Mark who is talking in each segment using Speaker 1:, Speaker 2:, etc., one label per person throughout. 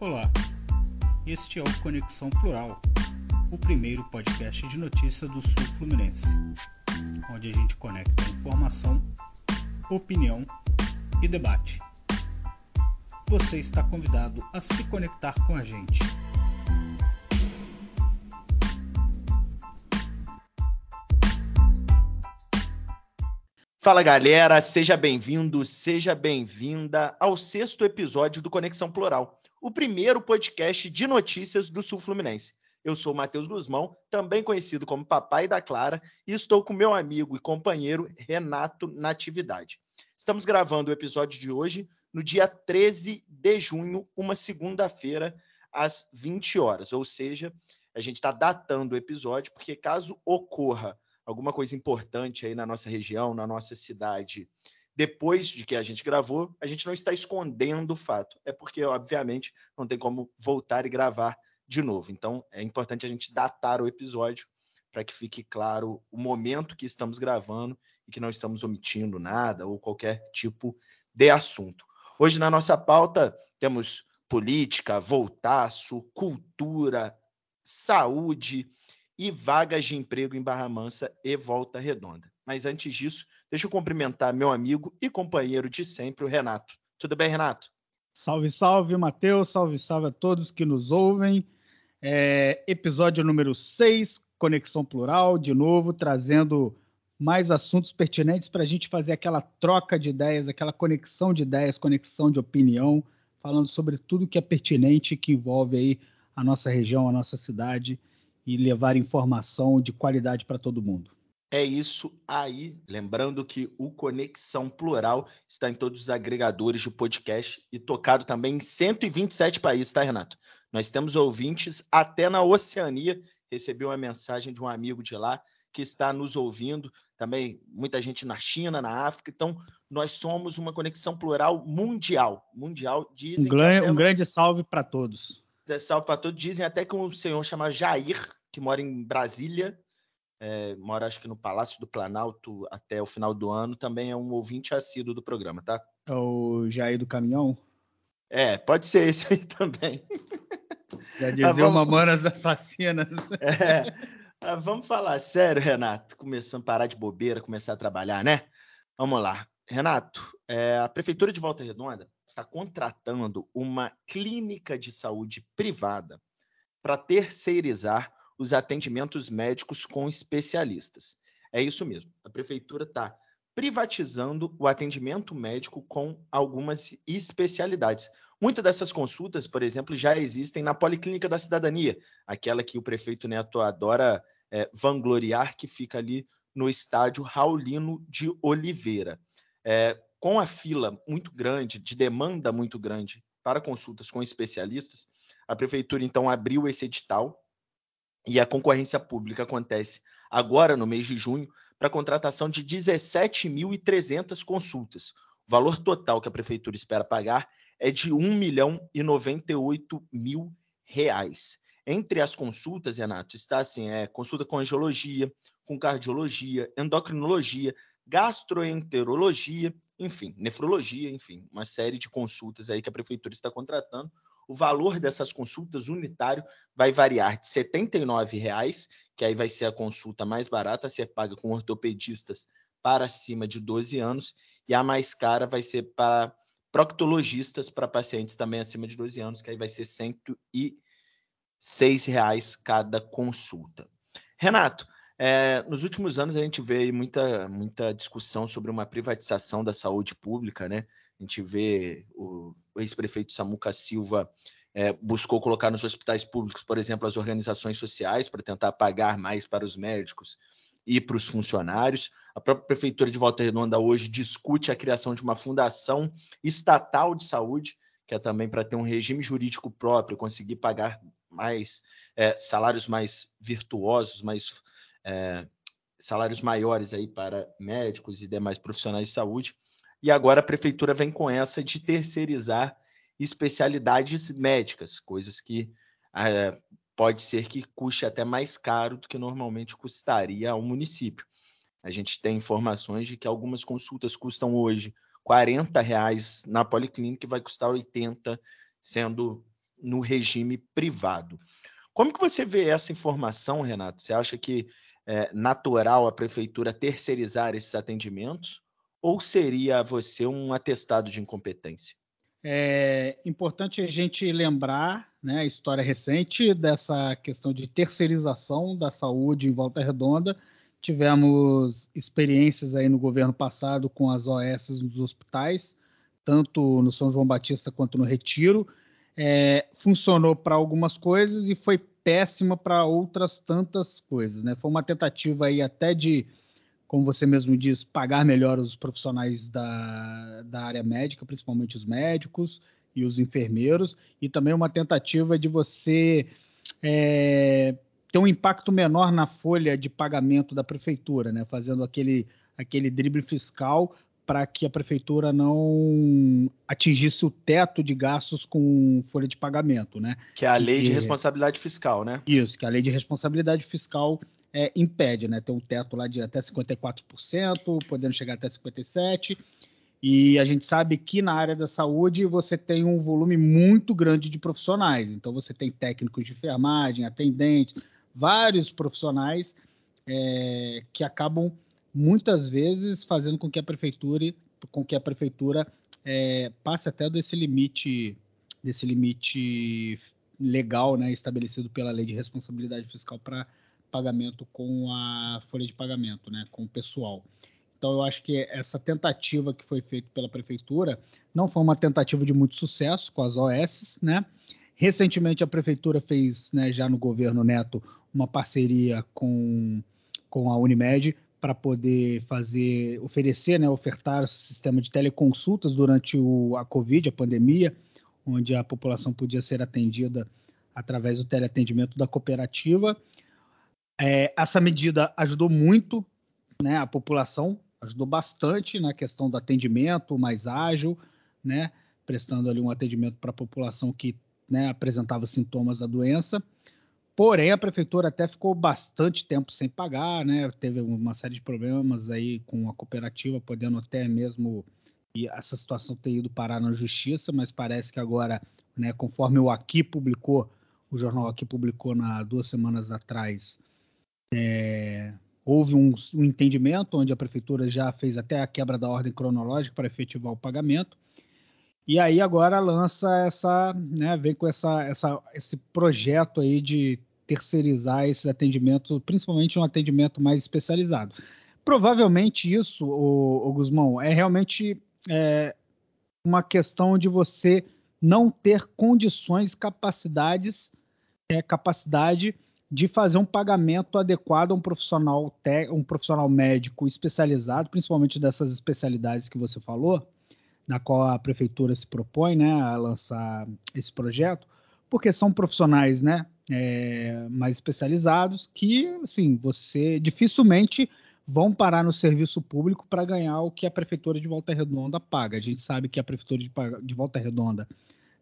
Speaker 1: Olá, este é o Conexão Plural, o primeiro podcast de notícia do Sul Fluminense, onde a gente conecta informação, opinião e debate. Você está convidado a se conectar com a gente.
Speaker 2: Fala galera, seja bem-vindo, seja bem-vinda ao sexto episódio do Conexão Plural, o primeiro podcast de notícias do Sul Fluminense. Eu sou Matheus Guzmão, também conhecido como Papai da Clara, e estou com meu amigo e companheiro Renato Natividade. Estamos gravando o episódio de hoje no dia 13 de junho, uma segunda-feira, às 20 horas, ou seja, a gente está datando o episódio, porque caso ocorra alguma coisa importante aí na nossa região, na nossa cidade, depois de que a gente gravou, a gente não está escondendo o fato. É porque, obviamente, não tem como voltar e gravar de novo. Então, é importante a gente datar o episódio para que fique claro o momento que estamos gravando e que não estamos omitindo nada ou qualquer tipo de assunto. Hoje, na nossa pauta, temos política, voltaço, cultura, saúde, e vagas de emprego em Barra Mansa e Volta Redonda. Mas antes disso, deixa eu cumprimentar meu amigo e companheiro de sempre, o Renato. Tudo bem, Renato?
Speaker 1: Salve, salve, Matheus. Salve, salve a todos que nos ouvem. É, episódio número 6, Conexão Plural, de novo, trazendo mais assuntos pertinentes para a gente fazer aquela troca de ideias, aquela conexão de ideias, conexão de opinião, falando sobre tudo que é pertinente, que envolve aí a nossa região, a nossa cidade e levar informação de qualidade para todo mundo.
Speaker 2: É isso aí. Lembrando que o Conexão Plural está em todos os agregadores de podcast e tocado também em 127 países, tá, Renato? Nós temos ouvintes até na Oceania. Recebi uma mensagem de um amigo de lá que está nos ouvindo. Também muita gente na China, na África. Então, nós somos uma conexão plural mundial. Mundial,
Speaker 1: dizem. Um, grande, um grande salve para todos.
Speaker 2: Salve para todos. Dizem até que um senhor chama Jair que mora em Brasília, é, mora acho que no Palácio do Planalto até o final do ano, também é um ouvinte assíduo do programa, tá?
Speaker 1: É o Jair do Caminhão?
Speaker 2: É, pode ser esse aí também.
Speaker 1: Já dizia ah, vamos... Mamonas Assassinas.
Speaker 2: É, ah, vamos falar sério, Renato. Começando a parar de bobeira, começar a trabalhar, né? Vamos lá. Renato, é, a Prefeitura de Volta Redonda está contratando uma clínica de saúde privada para terceirizar os atendimentos médicos com especialistas. É isso mesmo. A prefeitura está privatizando o atendimento médico com algumas especialidades. Muitas dessas consultas, por exemplo, já existem na Policlínica da Cidadania, aquela que o prefeito Neto adora é, vangloriar, que fica ali no estádio Raulino de Oliveira. É, com a fila muito grande, de demanda muito grande para consultas com especialistas, a prefeitura então abriu esse edital e a concorrência pública acontece agora, no mês de junho, para contratação de 17.300 consultas. O valor total que a prefeitura espera pagar é de 1 milhão e 98 mil reais. Entre as consultas, Renato, está assim, é consulta com angiologia, com cardiologia, endocrinologia, gastroenterologia, enfim, nefrologia, enfim, uma série de consultas aí que a prefeitura está contratando o valor dessas consultas unitário vai variar de R$ 79,00, que aí vai ser a consulta mais barata a ser paga com ortopedistas para acima de 12 anos, e a mais cara vai ser para proctologistas para pacientes também acima de 12 anos, que aí vai ser R$ 106,00 cada consulta. Renato, é, nos últimos anos a gente vê muita, muita discussão sobre uma privatização da saúde pública, né? A gente vê o, ex-prefeito Samuca Silva é, buscou colocar nos hospitais públicos, por exemplo, as organizações sociais para tentar pagar mais para os médicos e para os funcionários. A própria Prefeitura de Volta Redonda hoje discute a criação de uma fundação estatal de saúde, que é também para ter um regime jurídico próprio, conseguir pagar mais é, salários mais virtuosos, mais é, salários maiores aí para médicos e demais profissionais de saúde. E agora a prefeitura vem com essa de terceirizar especialidades médicas, coisas que é, pode ser que custe até mais caro do que normalmente custaria ao município. A gente tem informações de que algumas consultas custam hoje R$ reais na policlínica e vai custar 80, sendo no regime privado. Como que você vê essa informação, Renato? Você acha que é natural a prefeitura terceirizar esses atendimentos ou seria você um atestado de incompetência?
Speaker 1: É importante a gente lembrar né, a história recente dessa questão de terceirização da saúde em Volta Redonda. Tivemos experiências aí no governo passado com as OS nos hospitais, tanto no São João Batista quanto no Retiro. É, funcionou para algumas coisas e foi péssima para outras tantas coisas. Né? Foi uma tentativa aí até de como você mesmo diz, pagar melhor os profissionais da, da área médica, principalmente os médicos e os enfermeiros, e também uma tentativa de você é, ter um impacto menor na folha de pagamento da prefeitura, né? fazendo aquele, aquele drible fiscal para que a prefeitura não atingisse o teto de gastos com folha de pagamento, né?
Speaker 2: Que é a lei de responsabilidade fiscal, né?
Speaker 1: Isso, que é a lei de responsabilidade fiscal é, impede, né? Tem um teto lá de até 54%, podendo chegar até 57%. E a gente sabe que na área da saúde você tem um volume muito grande de profissionais. Então você tem técnicos de enfermagem, atendentes, vários profissionais é, que acabam muitas vezes fazendo com que a prefeitura, com que a prefeitura é, passe até desse limite, desse limite legal, né, estabelecido pela lei de responsabilidade fiscal para pagamento com a folha de pagamento, né, com o pessoal. Então eu acho que essa tentativa que foi feita pela prefeitura não foi uma tentativa de muito sucesso com as OS, né? Recentemente a prefeitura fez, né, já no governo Neto, uma parceria com, com a Unimed para poder fazer, oferecer, né, ofertar sistema de teleconsultas durante o, a Covid, a pandemia, onde a população podia ser atendida através do teleatendimento da cooperativa. É, essa medida ajudou muito né, a população, ajudou bastante na questão do atendimento mais ágil, né, prestando ali um atendimento para a população que né, apresentava sintomas da doença. Porém, a prefeitura até ficou bastante tempo sem pagar, né? Teve uma série de problemas aí com a cooperativa, podendo até mesmo essa situação ter ido parar na justiça, mas parece que agora, né, conforme o Aqui publicou, o jornal Aqui publicou na duas semanas atrás, é, houve um, um, entendimento onde a prefeitura já fez até a quebra da ordem cronológica para efetivar o pagamento. E aí agora lança essa, né, vem com essa, essa, esse projeto aí de terceirizar esses atendimentos, principalmente um atendimento mais especializado. Provavelmente isso, o Guzmão, é realmente é, uma questão de você não ter condições, capacidades, é, capacidade de fazer um pagamento adequado a um profissional, um profissional médico especializado, principalmente dessas especialidades que você falou, na qual a prefeitura se propõe né, a lançar esse projeto, porque são profissionais né, é, mais especializados que, assim, você dificilmente vão parar no serviço público para ganhar o que a prefeitura de Volta Redonda paga. A gente sabe que a prefeitura de, de Volta Redonda,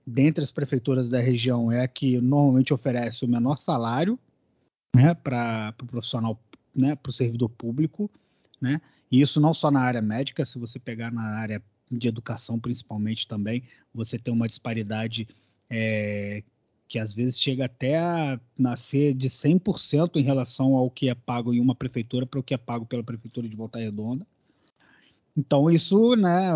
Speaker 1: dentre as prefeituras da região, é a que normalmente oferece o menor salário né, para o pro profissional, né, para o servidor público, né, e isso não só na área médica, se você pegar na área de educação principalmente também, você tem uma disparidade é, que às vezes chega até a nascer de 100% em relação ao que é pago em uma prefeitura para o que é pago pela prefeitura de Volta Redonda. Então isso, né,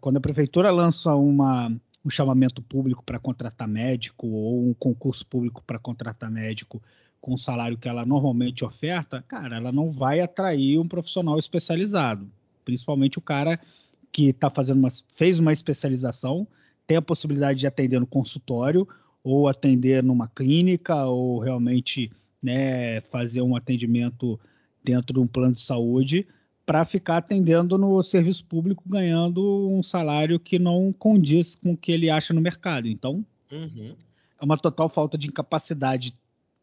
Speaker 1: quando a prefeitura lança uma, um chamamento público para contratar médico ou um concurso público para contratar médico com o salário que ela normalmente oferta, cara, ela não vai atrair um profissional especializado, principalmente o cara que tá fazendo uma, fez uma especialização, tem a possibilidade de atender no consultório ou atender numa clínica ou realmente né, fazer um atendimento dentro de um plano de saúde para ficar atendendo no serviço público ganhando um salário que não condiz com o que ele acha no mercado. Então, uhum. é uma total falta de incapacidade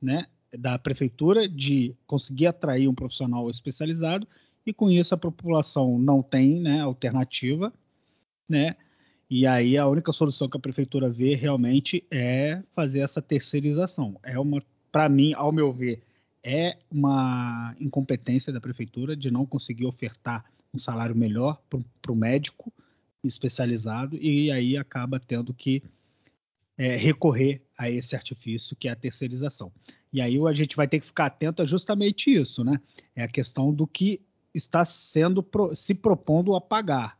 Speaker 1: né, da prefeitura de conseguir atrair um profissional especializado e com isso a população não tem né, alternativa, né? E aí a única solução que a prefeitura vê realmente é fazer essa terceirização. É uma, para mim, ao meu ver, é uma incompetência da prefeitura de não conseguir ofertar um salário melhor para o médico especializado e aí acaba tendo que é, recorrer a esse artifício que é a terceirização. E aí a gente vai ter que ficar atento a justamente isso, né? É a questão do que está sendo se propondo a pagar.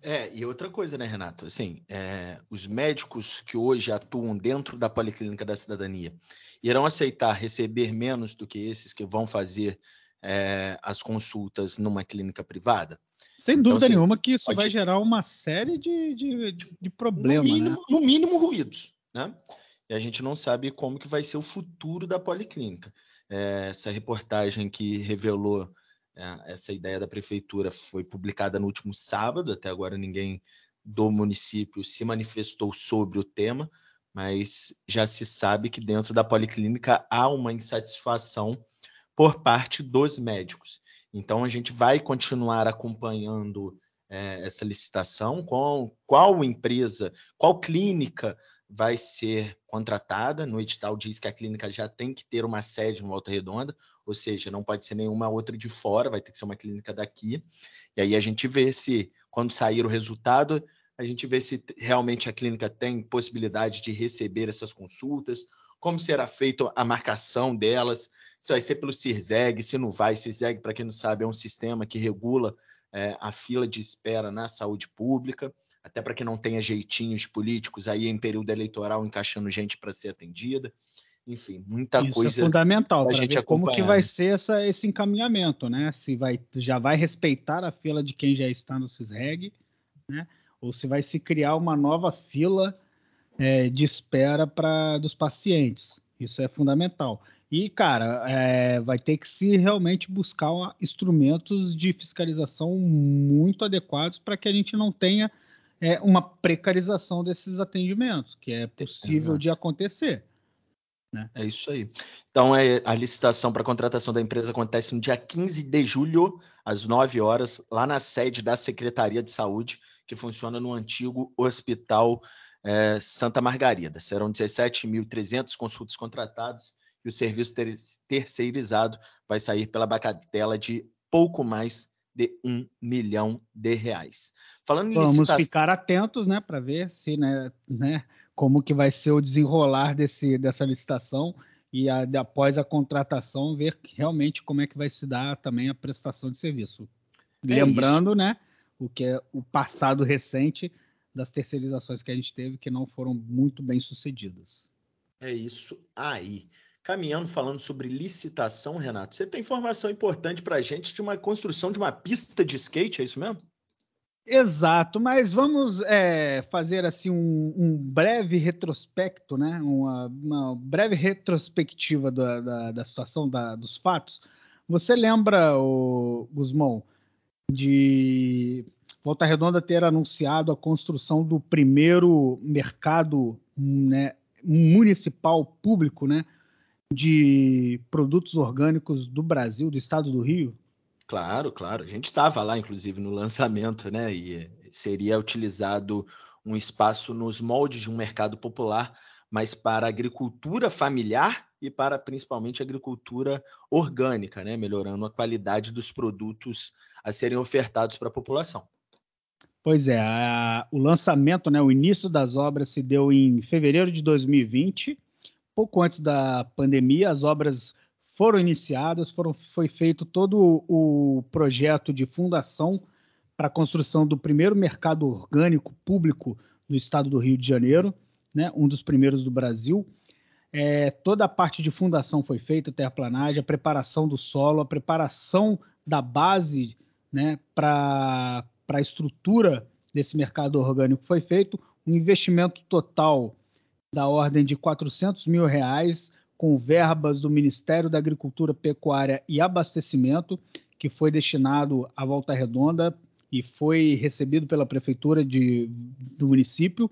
Speaker 2: É, e outra coisa, né, Renato? Assim, é, os médicos que hoje atuam dentro da Policlínica da Cidadania irão aceitar receber menos do que esses que vão fazer é, as consultas numa clínica privada?
Speaker 1: Sem então, dúvida assim, nenhuma que isso pode... vai gerar uma série de, de, de problemas.
Speaker 2: No mínimo,
Speaker 1: né?
Speaker 2: no mínimo ruídos, né? E a gente não sabe como que vai ser o futuro da policlínica. É, essa reportagem que revelou é, essa ideia da prefeitura foi publicada no último sábado, até agora ninguém do município se manifestou sobre o tema, mas já se sabe que dentro da policlínica há uma insatisfação por parte dos médicos. Então a gente vai continuar acompanhando é, essa licitação, com qual empresa, qual clínica vai ser contratada. No edital diz que a clínica já tem que ter uma sede em Volta Redonda, ou seja, não pode ser nenhuma outra de fora, vai ter que ser uma clínica daqui. E aí a gente vê se, quando sair o resultado, a gente vê se realmente a clínica tem possibilidade de receber essas consultas, como será feita a marcação delas, se vai ser pelo CIRSEG, se não vai. CIRSEG, para quem não sabe, é um sistema que regula é, a fila de espera na saúde pública, até para que não tenha jeitinhos políticos aí em período eleitoral encaixando gente para ser atendida. Enfim, muita
Speaker 1: Isso é
Speaker 2: coisa.
Speaker 1: É fundamental para ver como que vai ser essa, esse encaminhamento, né? Se vai, já vai respeitar a fila de quem já está no CISREG, né? Ou se vai se criar uma nova fila é, de espera para dos pacientes. Isso é fundamental. E, cara, é, vai ter que se realmente buscar instrumentos de fiscalização muito adequados para que a gente não tenha é, uma precarização desses atendimentos, que é possível Exato. de acontecer.
Speaker 2: Né? É isso aí. Então, é, a licitação para contratação da empresa acontece no dia 15 de julho, às 9 horas, lá na sede da Secretaria de Saúde, que funciona no antigo Hospital é, Santa Margarida. Serão 17.300 consultas contratadas e o serviço ter terceirizado vai sair pela bagatela de pouco mais de um milhão de reais.
Speaker 1: Falando Vamos licitação... ficar atentos, né, para ver se, né, né, como que vai ser o desenrolar desse, dessa licitação e a, após a contratação ver realmente como é que vai se dar também a prestação de serviço. É Lembrando, isso. né, o que é o passado recente das terceirizações que a gente teve que não foram muito bem sucedidas.
Speaker 2: É isso aí caminhando falando sobre licitação, Renato. Você tem informação importante para a gente de uma construção de uma pista de skate, é isso mesmo?
Speaker 1: Exato, mas vamos é, fazer assim um, um, breve retrospecto, né? Uma, uma breve retrospectiva da, da, da situação da, dos fatos. Você lembra, o Guzmão, de Volta Redonda ter anunciado a construção do primeiro mercado né, municipal público, né? de produtos orgânicos do Brasil, do estado do Rio?
Speaker 2: Claro, claro. A gente estava lá, inclusive, no lançamento, né? E seria utilizado um espaço nos moldes de um mercado popular, mas para agricultura familiar e para principalmente agricultura orgânica, né? Melhorando a qualidade dos produtos a serem ofertados para a população.
Speaker 1: Pois é, a, o lançamento, né, o início das obras se deu em fevereiro de 2020 pouco antes da pandemia, as obras foram iniciadas, foram, foi feito todo o projeto de fundação para a construção do primeiro mercado orgânico público no estado do Rio de Janeiro, né, um dos primeiros do Brasil. É, toda a parte de fundação foi feita, terraplanagem, a preparação do solo, a preparação da base né, para a estrutura desse mercado orgânico foi feito. Um investimento total da ordem de 400 mil reais com verbas do Ministério da Agricultura, Pecuária e Abastecimento, que foi destinado à Volta Redonda e foi recebido pela Prefeitura de, do município.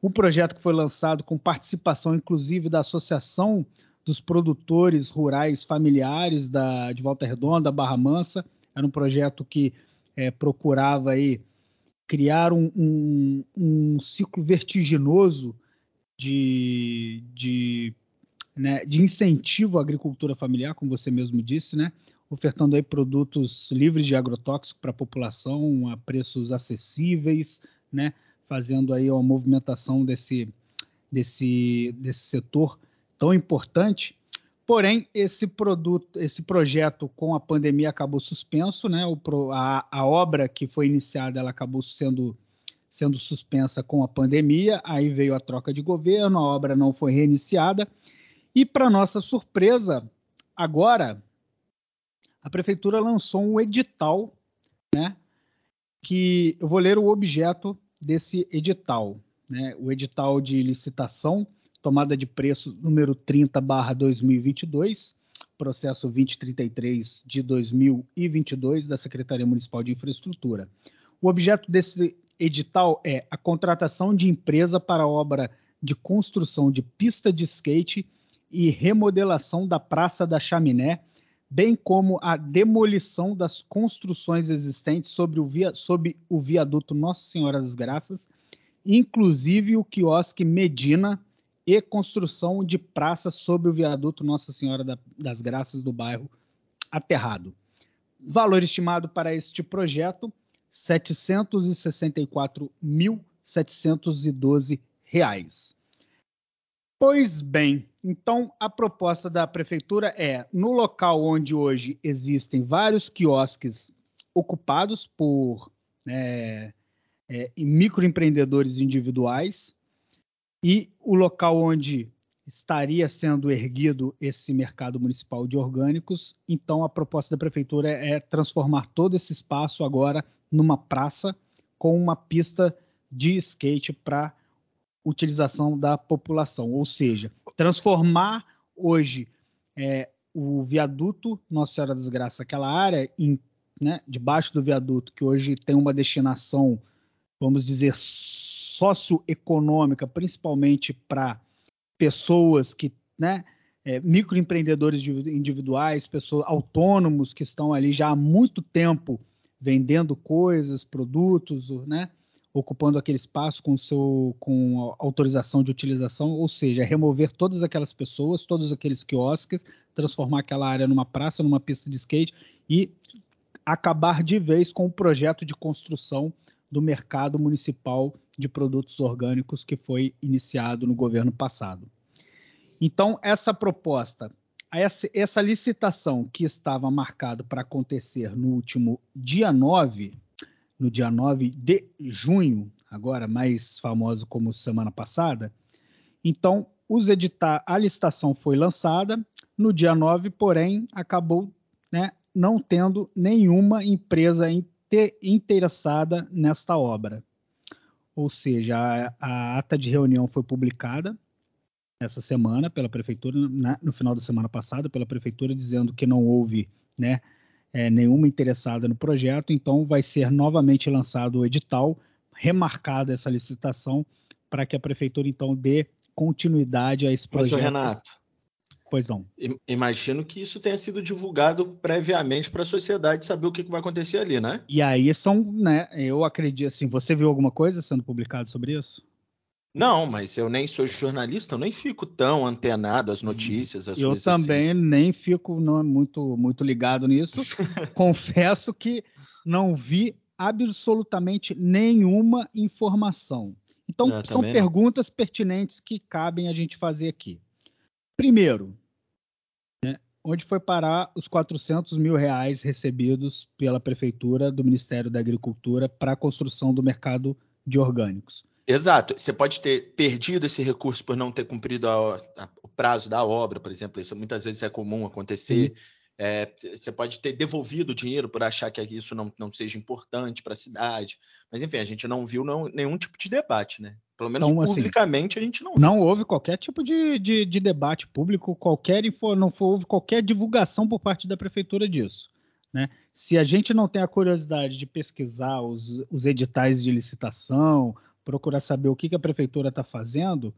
Speaker 1: O projeto que foi lançado com participação, inclusive, da Associação dos Produtores Rurais Familiares da, de Volta Redonda, Barra Mansa, era um projeto que é, procurava aí criar um, um, um ciclo vertiginoso de, de, né, de incentivo à agricultura familiar, como você mesmo disse, né, ofertando aí produtos livres de agrotóxico para a população a preços acessíveis, né, fazendo aí uma movimentação desse, desse, desse setor tão importante. Porém, esse produto, esse projeto com a pandemia acabou suspenso, né? O, a, a obra que foi iniciada ela acabou sendo, sendo suspensa com a pandemia. Aí veio a troca de governo, a obra não foi reiniciada. E, para nossa surpresa, agora a prefeitura lançou um edital, né? Que eu vou ler o objeto desse edital, né? O edital de licitação, tomada de preço número 30/2022, processo 2033 de 2022 da Secretaria Municipal de Infraestrutura. O objeto desse edital é a contratação de empresa para obra de construção de pista de skate e remodelação da Praça da Chaminé bem como a demolição das construções existentes sobre o, via, sobre o viaduto Nossa Senhora das Graças, inclusive o quiosque Medina e construção de praça sobre o viaduto Nossa Senhora da, das Graças do bairro Aterrado. Valor estimado para este projeto: R$ 764.712. Pois bem, então a proposta da prefeitura é, no local onde hoje existem vários quiosques ocupados por é, é, microempreendedores individuais e o local onde estaria sendo erguido esse mercado municipal de orgânicos, então a proposta da prefeitura é transformar todo esse espaço agora numa praça com uma pista de skate para utilização da população, ou seja, transformar hoje é, o viaduto Nossa Senhora das Graças, aquela área em, né, debaixo do viaduto, que hoje tem uma destinação, vamos dizer, socioeconômica, principalmente para pessoas que, né, é, microempreendedores individuais, pessoas autônomos que estão ali já há muito tempo vendendo coisas, produtos, né? ocupando aquele espaço com, seu, com autorização de utilização, ou seja, remover todas aquelas pessoas, todos aqueles quiosques, transformar aquela área numa praça, numa pista de skate e acabar de vez com o projeto de construção do mercado municipal de produtos orgânicos que foi iniciado no governo passado. Então, essa proposta, essa, essa licitação que estava marcada para acontecer no último dia 9, no dia 9 de junho, agora mais famoso como semana passada. Então, os editar, a licitação foi lançada no dia 9, porém acabou né, não tendo nenhuma empresa interessada nesta obra. Ou seja, a, a, ata de reunião foi publicada essa semana pela prefeitura, na, no final da semana passada, pela prefeitura, dizendo que não houve né, é, nenhuma interessada no projeto, então vai ser novamente lançado o edital, remarcada essa licitação, para que a prefeitura então dê continuidade a esse projeto.
Speaker 2: Mas, Renato,
Speaker 1: pois não.
Speaker 2: Imagino que isso tenha sido divulgado previamente para a sociedade saber o que, que vai acontecer ali, né?
Speaker 1: E aí são, né? Eu acredito assim. Você viu alguma coisa sendo publicado sobre isso?
Speaker 2: Não, mas eu nem sou jornalista, eu nem fico tão antenado às notícias. Às
Speaker 1: eu também assim. nem fico não, muito, muito ligado nisso. Confesso que não vi absolutamente nenhuma informação. Então, é, são perguntas não. pertinentes que cabem a gente fazer aqui. Primeiro, né, onde foi parar os 400 mil reais recebidos pela Prefeitura do Ministério da Agricultura para a construção do mercado de orgânicos?
Speaker 2: Exato. Você pode ter perdido esse recurso por não ter cumprido a, a, o prazo da obra, por exemplo. Isso muitas vezes é comum acontecer. É, você pode ter devolvido o dinheiro por achar que isso não, não seja importante para a cidade. Mas, enfim, a gente não viu não, nenhum tipo de debate, né? Pelo menos então, assim, publicamente assim, a gente não viu.
Speaker 1: Não houve qualquer tipo de, de, de debate público, qualquer não houve qualquer divulgação por parte da prefeitura disso. Né? Se a gente não tem a curiosidade de pesquisar os, os editais de licitação, procurar saber o que, que a prefeitura está fazendo,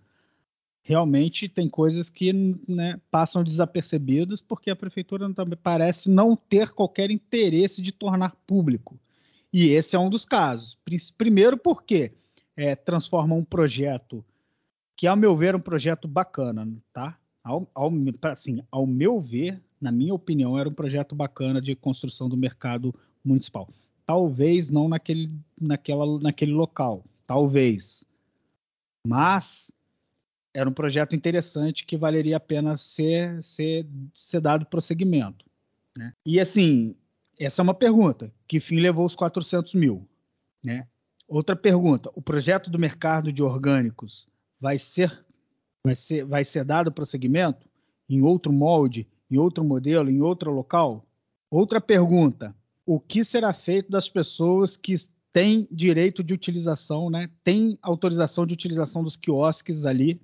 Speaker 1: realmente tem coisas que né, passam desapercebidas porque a prefeitura não, parece não ter qualquer interesse de tornar público. E esse é um dos casos. Primeiro porque é, transforma um projeto que, ao meu ver, é um projeto bacana, tá? Ao, ao, assim, ao meu ver, na minha opinião, era um projeto bacana de construção do mercado municipal. Talvez não naquele, naquela, naquele local, talvez. Mas era um projeto interessante que valeria a pena ser, ser, ser dado prosseguimento. Né? E assim, essa é uma pergunta. Que fim levou os 400 mil? Né? Outra pergunta: o projeto do mercado de orgânicos vai ser, vai ser, vai ser dado prosseguimento em outro molde, em outro modelo, em outro local? Outra pergunta: o que será feito das pessoas que têm direito de utilização, né? Tem autorização de utilização dos quiosques ali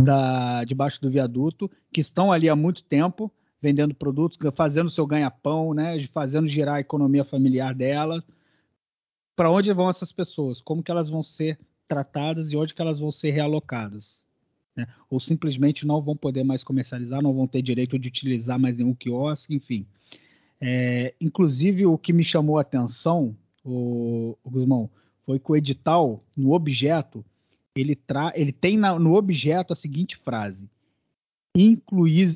Speaker 1: da, debaixo do viaduto, que estão ali há muito tempo vendendo produtos, fazendo seu ganha-pão, né? Fazendo girar a economia familiar dela. Para onde vão essas pessoas? Como que elas vão ser tratadas e onde que elas vão ser realocadas? Né? Ou simplesmente não vão poder mais comercializar, não vão ter direito de utilizar mais nenhum quiosque, enfim. É, inclusive, o que me chamou a atenção, o, o Guzmão, foi que o edital, no objeto, ele, tra ele tem na, no objeto a seguinte frase: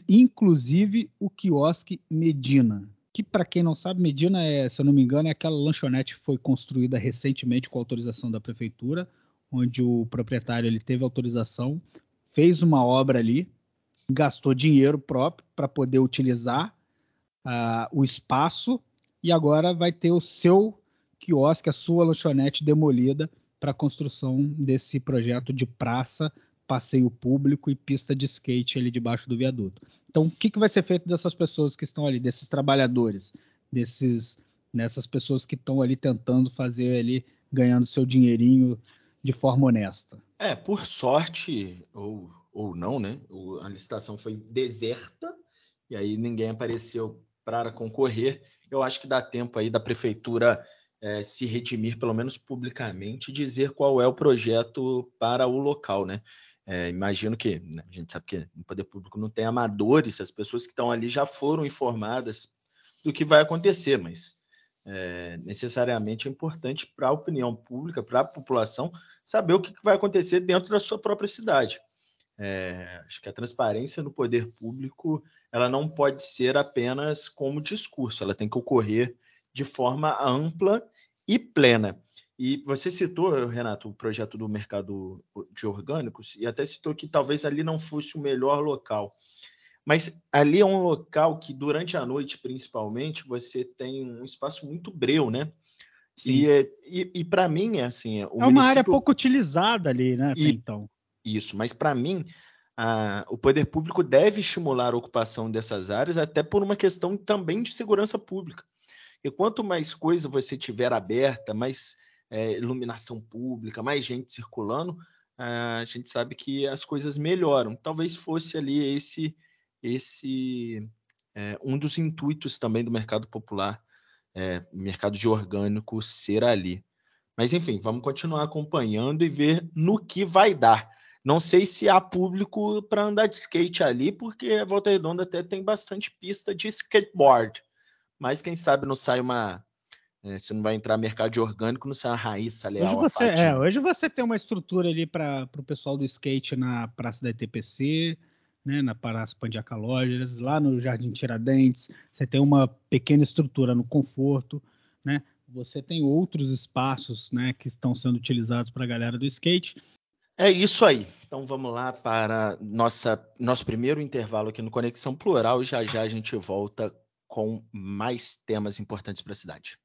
Speaker 1: inclusive o quiosque Medina. Que, para quem não sabe, Medina, é, se eu não me engano, é aquela lanchonete que foi construída recentemente com autorização da prefeitura, onde o proprietário ele teve autorização, fez uma obra ali, gastou dinheiro próprio para poder utilizar uh, o espaço e agora vai ter o seu quiosque, a sua lanchonete demolida para a construção desse projeto de praça, passeio público e pista de skate ali debaixo do viaduto. Então, o que, que vai ser feito dessas pessoas que estão ali, desses trabalhadores, desses nessas pessoas que estão ali tentando fazer ali ganhando seu dinheirinho de forma honesta?
Speaker 2: É, por sorte ou, ou não, né? a licitação foi deserta e aí ninguém apareceu para concorrer, eu acho que dá tempo aí da prefeitura é, se redimir, pelo menos publicamente, dizer qual é o projeto para o local, né? É, imagino que né, a gente sabe que no poder público não tem amadores, as pessoas que estão ali já foram informadas do que vai acontecer, mas é, necessariamente é importante para a opinião pública, para a população, saber o que vai acontecer dentro da sua própria cidade. É, acho que a transparência no poder público ela não pode ser apenas como discurso, ela tem que ocorrer de forma ampla e plena. E você citou, Renato, o projeto do mercado de orgânicos e até citou que talvez ali não fosse o melhor local. Mas ali é um local que, durante a noite, principalmente, você tem um espaço muito breu, né? Sim. E, é, e, e para mim, é assim.
Speaker 1: é uma município... área pouco utilizada ali, né? E, então.
Speaker 2: Isso, mas para mim, a, o poder público deve estimular a ocupação dessas áreas, até por uma questão também de segurança pública. E quanto mais coisa você tiver aberta, mais é, iluminação pública, mais gente circulando, a gente sabe que as coisas melhoram. Talvez fosse ali esse, esse é, um dos intuitos também do mercado popular, é, mercado de orgânico ser ali. Mas enfim, vamos continuar acompanhando e ver no que vai dar. Não sei se há público para andar de skate ali, porque a Volta Redonda até tem bastante pista de skateboard. Mas quem sabe não sai uma. É, se não vai entrar mercado de orgânico, não sai uma raiz leal.
Speaker 1: Hoje você, é, hoje você tem uma estrutura ali para o pessoal do skate na Praça da ETPC, né, na Praça Pandiaca Lojas, lá no Jardim Tiradentes. Você tem uma pequena estrutura no conforto, né? Você tem outros espaços né, que estão sendo utilizados para a galera do skate.
Speaker 2: É isso aí. Então vamos lá para nossa, nosso primeiro intervalo aqui no Conexão Plural e já já a gente volta com mais temas importantes para a cidade.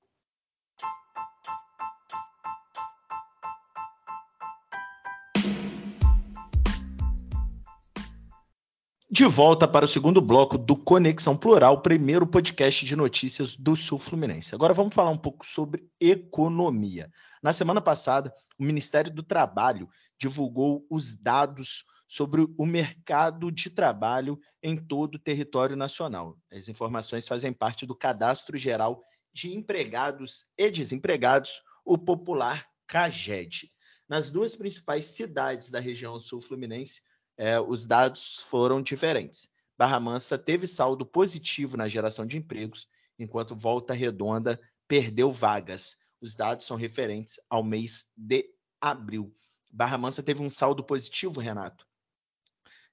Speaker 2: De volta para o segundo bloco do Conexão Plural, primeiro podcast de notícias do Sul Fluminense. Agora vamos falar um pouco sobre economia. Na semana passada, o Ministério do Trabalho divulgou os dados sobre o mercado de trabalho em todo o território nacional. As informações fazem parte do Cadastro Geral de Empregados e Desempregados, o popular CAGED. Nas duas principais cidades da região sul fluminense, é, os dados foram diferentes. Barra Mansa teve saldo positivo na geração de empregos, enquanto Volta Redonda perdeu vagas. Os dados são referentes ao mês de abril. Barra Mansa teve um saldo positivo, Renato,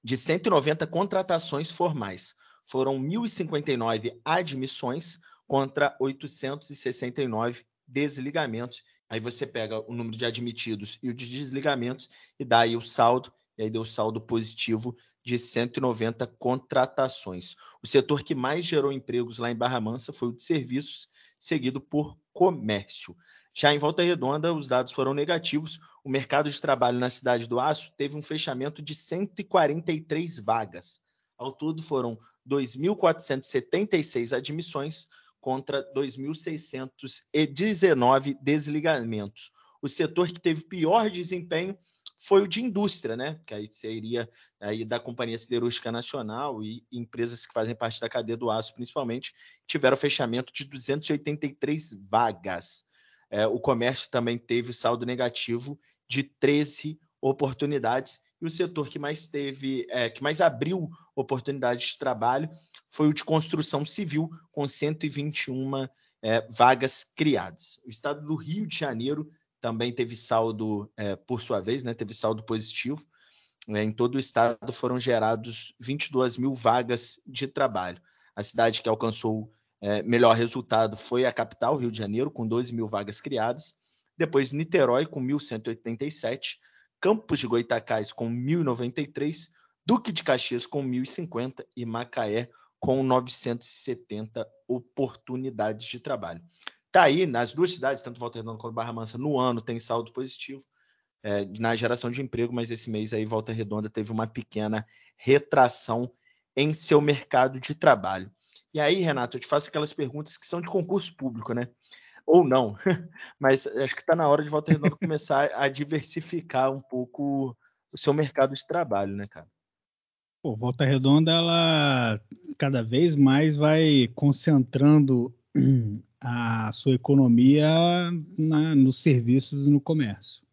Speaker 2: de 190 contratações formais. Foram 1.059 admissões contra 869 desligamentos. Aí você pega o número de admitidos e o de desligamentos e dá aí o saldo e aí deu saldo positivo de 190 contratações. O setor que mais gerou empregos lá em Barra Mansa foi o de serviços, seguido por comércio. Já em Volta Redonda, os dados foram negativos. O mercado de trabalho na cidade do Aço teve um fechamento de 143 vagas. Ao todo, foram 2.476 admissões contra 2.619 desligamentos. O setor que teve pior desempenho foi o de indústria, né? Que aí seria aí da Companhia Siderúrgica Nacional e empresas que fazem parte da cadeia do aço, principalmente, tiveram fechamento de 283 vagas. É, o comércio também teve saldo negativo de 13 oportunidades e o setor que mais teve, é, que mais abriu oportunidades de trabalho foi o de construção civil, com 121 é, vagas criadas. O estado do Rio de Janeiro também teve saldo, é, por sua vez, né, teve saldo positivo. É, em todo o estado foram gerados 22 mil vagas de trabalho. A cidade que alcançou é, melhor resultado foi a capital, Rio de Janeiro, com 12 mil vagas criadas. Depois Niterói, com 1.187. Campos de Goitacás, com 1.093. Duque de Caxias, com 1.050. E Macaé, com 970 oportunidades de trabalho. Está aí nas duas cidades, tanto Volta Redonda quanto Barra Mansa, no ano tem saldo positivo é, na geração de emprego, mas esse mês aí Volta Redonda teve uma pequena retração em seu mercado de trabalho. E aí, Renato, eu te faço aquelas perguntas que são de concurso público, né? Ou não, mas acho que está na hora de Volta Redonda começar a diversificar um pouco o seu mercado de trabalho, né, cara?
Speaker 1: Pô, Volta Redonda, ela cada vez mais vai concentrando a sua economia na, nos serviços e no comércio.